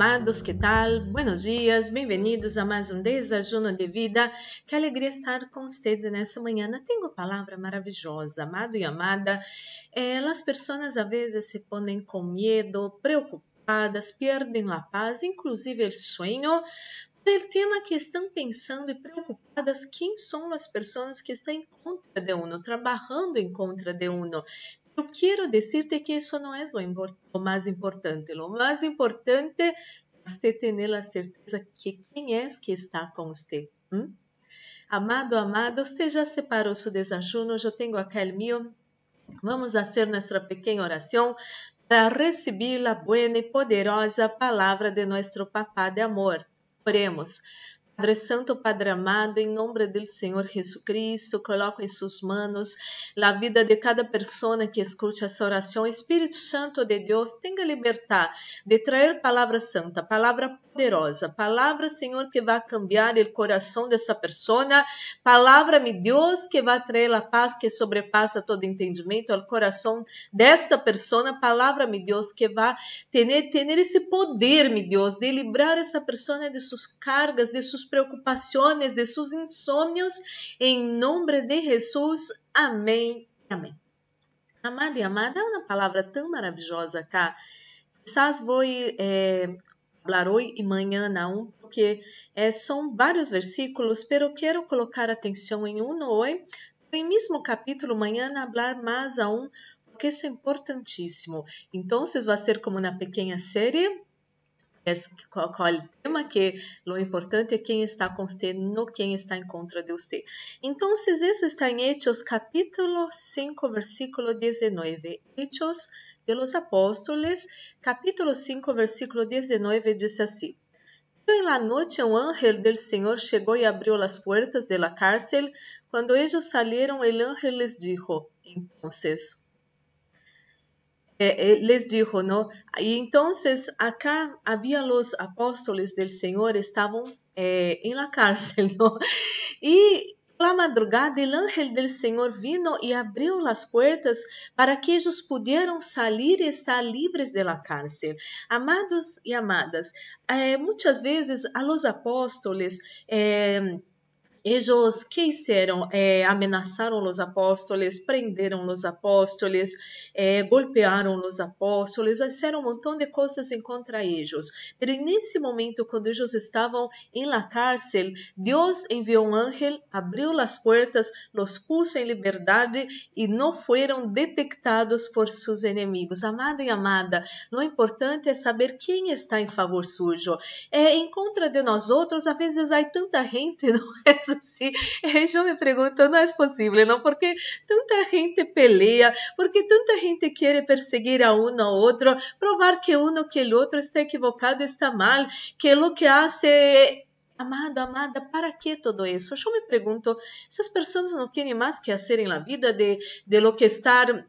amados, que tal? Buenos dias, bem-vindos a mais um Desajuno de Vida. Que alegria estar com vocês nessa manhã. Tenho palavra maravilhosa, amado e amada. Eh, as pessoas às vezes se põem com medo, preocupadas, perdem a paz, inclusive o sonho, el tema que estão pensando e preocupadas quem são as pessoas que estão em contra de uno, trabalhando em contra de uno. Eu quero dizer-te que isso não é o mais importante. O mais importante é você ter a certeza que quem é que está com você. Hum? Amado, amada, você já separou seu desajuno? Eu tenho aqui o meu. Vamos fazer nossa pequena oração para receber a boa e poderosa palavra de nosso Papá de amor. Oremos. Padre Santo, Padre amado, em nome do Senhor Jesus Cristo, coloco em suas mãos a vida de cada pessoa que escute essa oração. Espírito Santo de Deus, tenha liberdade de trazer palavra santa, palavra poderosa, palavra, Senhor, que vai cambiar o coração dessa pessoa, palavra, meu Deus, que vai trazer a paz que sobrepassa todo entendimento ao coração desta pessoa, palavra, meu Deus, que vai ter, ter esse poder, meu Deus, de livrar essa pessoa de suas cargas, de suas preocupações, de seus insônios, em nome de Jesus. Amém. Amém. Amado e amada, é uma palavra tão maravilhosa cá. Quizás vou eh, falar hoje e amanhã não, porque eh, são vários versículos, pero quero colocar atenção em um hoje, em mesmo capítulo amanhã falar mais a um, porque isso é importantíssimo. Então, vai ser como uma pequena série qual, tema que o importante é quem está com você, não quem está em contra de você. Então, isso está em Hechos capítulo 5, versículo 19. Hechos de los Apóstoles, capítulo 5, versículo 19, diz assim. En la noche un ángel del Señor llegó y abrió las puertas de la cárcel. Cuando ellos salieron, el ángel les dijo, entonces, eh, les dijo, ¿no? Y entonces acá había los apóstoles del Señor, estaban eh, en la cárcel, ¿no? Y la madrugada el ángel del Señor vino y abrió las puertas para que ellos pudieran salir y estar libres de la cárcel. Amados y amadas, eh, muchas veces a los apóstoles eh, Ellos que hicieron? Eh, amenazaron los apóstoles, prenderam os apóstoles, eh, golpearam os apóstoles, fizeram um montão de coisas em contra eles. Mas nesse momento, quando eles estavam em la cárcel, Deus enviou um ángel, abriu as portas, los puso em liberdade e não foram detectados por seus inimigos. Amado e amada, o importante é saber quem está em favor sujo. É, em contra de nós outros, às vezes há tanta gente, não é? assim. Eu me pergunto, não é possível, não? Porque tanta gente pelea, porque tanta gente quer perseguir a um ou outro, provar que um que o outro está equivocado, está mal, que o que hace Amada, amada, para que todo isso? Eu me pergunto, essas pessoas não têm mais que fazer na vida de, de lo que estar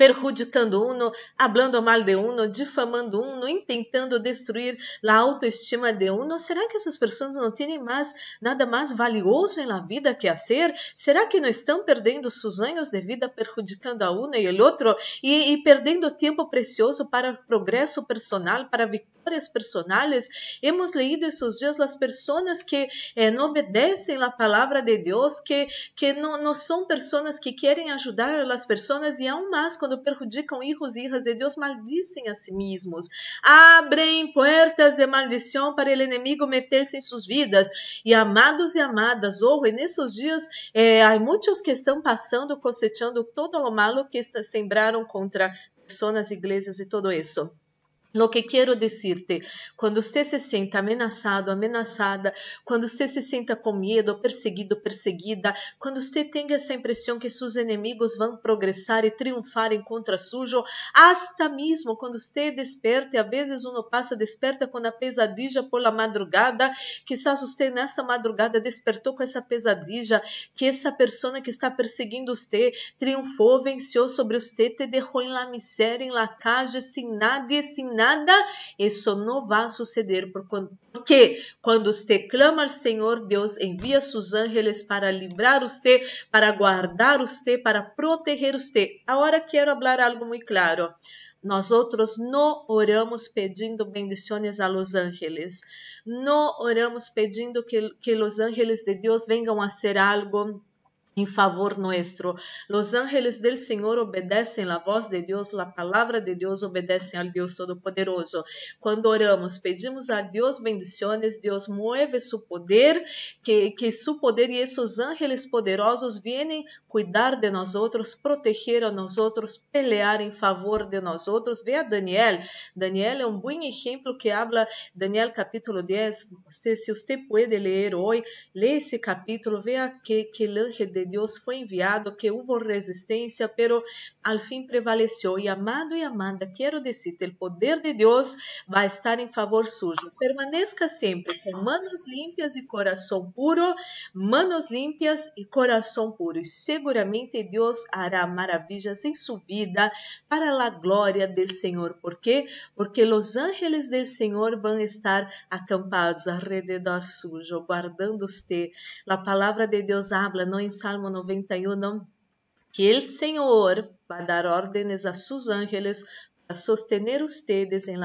perjudicando uno, hablando mal de uno, difamando uno, intentando destruir a autoestima de uno? Será que essas pessoas não têm mais nada mais valioso na vida que fazer? Será que não estão perdendo seus anos de vida perjudicando a uno e o outro e, e perdendo tempo precioso para progresso personal, para vitórias personais? Hemos leído esses dias as pessoas que eh, não obedecem a palavra de Deus, que, que não, não são pessoas que querem ajudar as pessoas e aún mais quando quando perjudicam hijos e hijas de Deus, maldicem a si mesmos. Abrem portas de maldição para o inimigo meter-se em suas vidas. E amados e amadas, hoje, nesses dias, eh, há muitos que estão passando, cosechando todo o malo que sembraram contra pessoas, igrejas e todo isso. Lo que quero dizer-te, quando você se senta ameaçado, ameaçada, quando você se senta com medo, perseguido, perseguida, quando você tem essa impressão que seus inimigos vão progressar e triunfar em contra sujo, hasta mesmo quando você desperte, às vezes uno passa desperta com a pesadilla por la madrugada, quizás você nessa madrugada despertou com essa pesadilla, que essa pessoa que está perseguindo você triunfou, venceu sobre você, te deixou em la miséria, em la calle, sem nada, sem nada, isso não vai suceder, porque quando você clama ao Senhor, Deus envia seus ángeles para livrar você, para guardar você, para proteger você. Agora quero falar algo muito claro. nós outros não oramos pedindo bendições a los ángeles, não oramos pedindo que, que los ángeles de Deus venham a ser algo em favor nuestro. Los ángeles del Señor obedecen la voz de Dios, la palabra de Dios obedecen al Dios Todopoderoso. Cuando oramos, pedimos a Dios bendiciones, Dios mueve su poder, que, que su poder y esos ángeles poderosos vienen cuidar de nosotros, proteger a nosotros, pelear em favor de nosotros. Ve a Daniel. Daniel é um bom exemplo que habla, Daniel capítulo 10. Usted, se você pode ler hoje, lê esse capítulo, veja que, que o ángel de Deus foi enviado, que houve resistência, pero al fim prevaleceu. E amado e amada, quero dizer, o poder de Deus vai estar em favor sujo. Permaneça sempre com manos limpas e coração puro, manos limpas e coração puro. E seguramente Deus hará maravilhas em sua vida para a glória do Senhor. ¿Por quê? Porque os ángeles do Senhor vão estar acampados alrededor sujo, guardando você. A palavra de Deus habla, não em Salmo 91, que o Senhor vai dar ordens a seus ángeles para sostener ustedes em,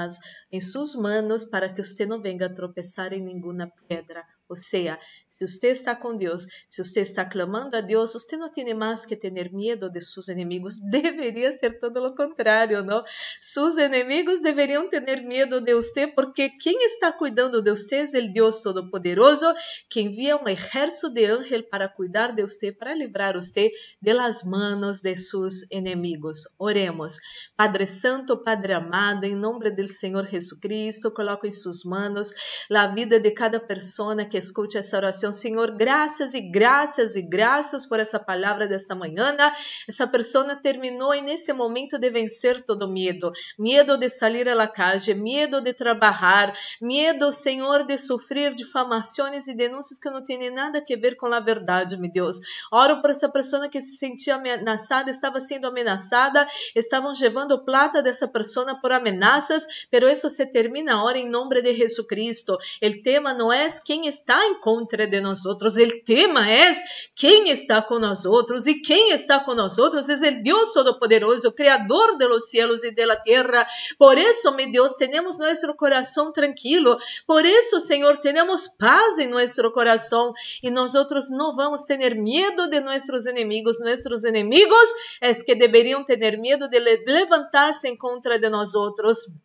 em suas manos para que você não venha a tropeçar em nenhuma pedra. Ou seja, se você está com Deus, se você está clamando a Deus, você não tem mais que ter medo de seus inimigos. Deveria ser todo o contrário, não? Seus inimigos deveriam ter medo de você, porque quem está cuidando de você é o Deus Todo-Poderoso, que envia um exército de ángel para cuidar de você, para livrar você de las manos de seus inimigos. Oremos. Padre Santo, Padre amado, em nome do Senhor Jesus coloco em suas manos a vida de cada pessoa que escute essa oração oração. Senhor, graças e graças e graças por essa palavra desta manhã. Essa pessoa terminou e nesse momento de vencer todo medo. Medo de sair à calle, medo de trabalhar, medo, Senhor, de sofrer difamações e denúncias que não têm nada a ver com a verdade, meu Deus. Oro por essa pessoa que se sentia ameaçada, estava sendo ameaçada, estavam levando plata dessa pessoa por ameaças, pero isso se termina agora em nome de Jesus Cristo. O tema não é quem está em contra de de nosotros. El tema es quién está con nosotros y quién está con nosotros es el Dios Todopoderoso, Creador de los cielos y de la tierra. Por eso, mi Dios, tenemos nuestro corazón tranquilo. Por eso, Señor, tenemos paz en nuestro corazón y nosotros no vamos a tener miedo de nuestros enemigos. Nuestros enemigos es que deberían tener miedo de levantarse en contra de nosotros.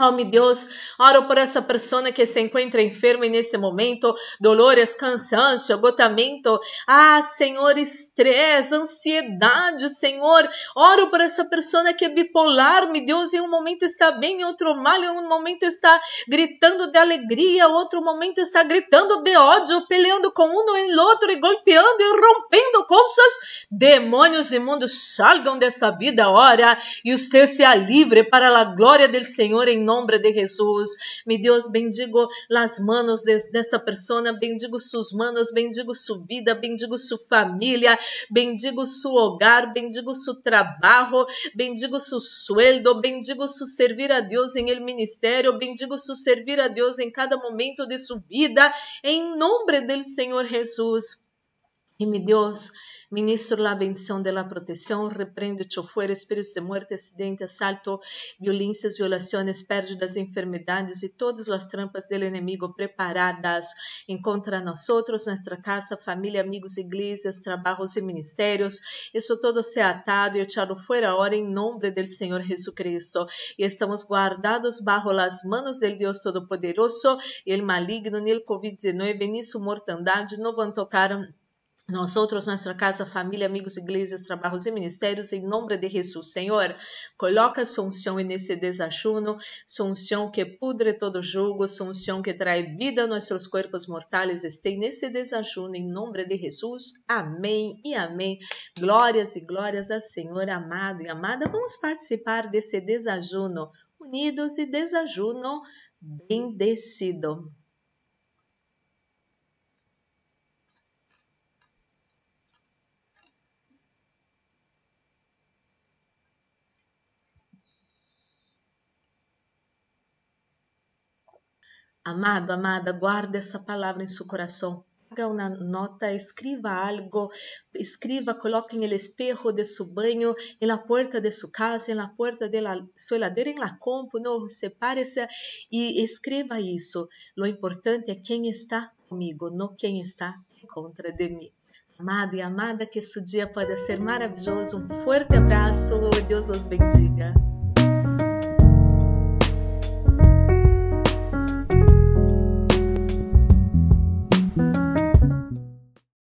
Oh, meu Deus, oro por essa pessoa que se encontra enferma nesse momento, dolores, cansaço, agotamento. Ah, Senhor, estresse, ansiedade, Senhor. Oro por essa pessoa que é bipolar, meu Deus, em um momento está bem, em outro mal, em um momento está gritando de alegria, outro momento está gritando de ódio, peleando com um e outro e golpeando e rompendo coisas. Demônios imundos salgam dessa vida, ora, e você seja livre para a glória do Senhor em nombre de Jesús. Mi Dios, bendigo las manos de, persona, bendigo sus manos, bendigo su vida, bendigo su familia, bendigo su hogar, bendigo su trabajo, bendigo su sueldo, bendigo su servir a Dios en el ministerio, bendigo su servir a Dios en cada momento de su vida, en nombre del Señor Jesús. Y mi Dios, Ministro la bendición de la protección, reprende chofer, espíritos de muerte, acidente, asalto, violências, violações, pérdidas, enfermidades e todas as trampas do inimigo preparadas em contra nosotros, nossa casa, família, amigos, igrejas, trabalhos e ministérios. Isso todo se atado e echado fuera ahora em nome do Senhor Jesucristo. E estamos guardados bajo las manos del Deus Todo-Poderoso el maligno, ni el COVID-19, ni su mortandade não vão tocar nós outros, nossa casa, família, amigos, igrejas, trabalhos e ministérios, em nome de Jesus. Senhor, coloca unção nesse desajuno, sua unção que pudre todo jugo, unção que traz vida a nossos corpos mortais, esteja nesse desajuno, em nome de Jesus. Amém e amém. Glórias e glórias ao Senhor amado e amada. Vamos participar desse desajuno, unidos e desajuno bendecido. Amado, amada, guarde essa palavra em seu coração. haga una nota, escriba algo, escriba, coloque en el espejo de su baño, en la puerta de su casa, en la puerta de la su heladera, en la compu, no, sepárese y escriba eso. Lo importante es quién está conmigo, no quién está contra de mí. Amado e amada, que esse dia pode ser maravilhoso. Um forte abraço, Deus nos bendiga.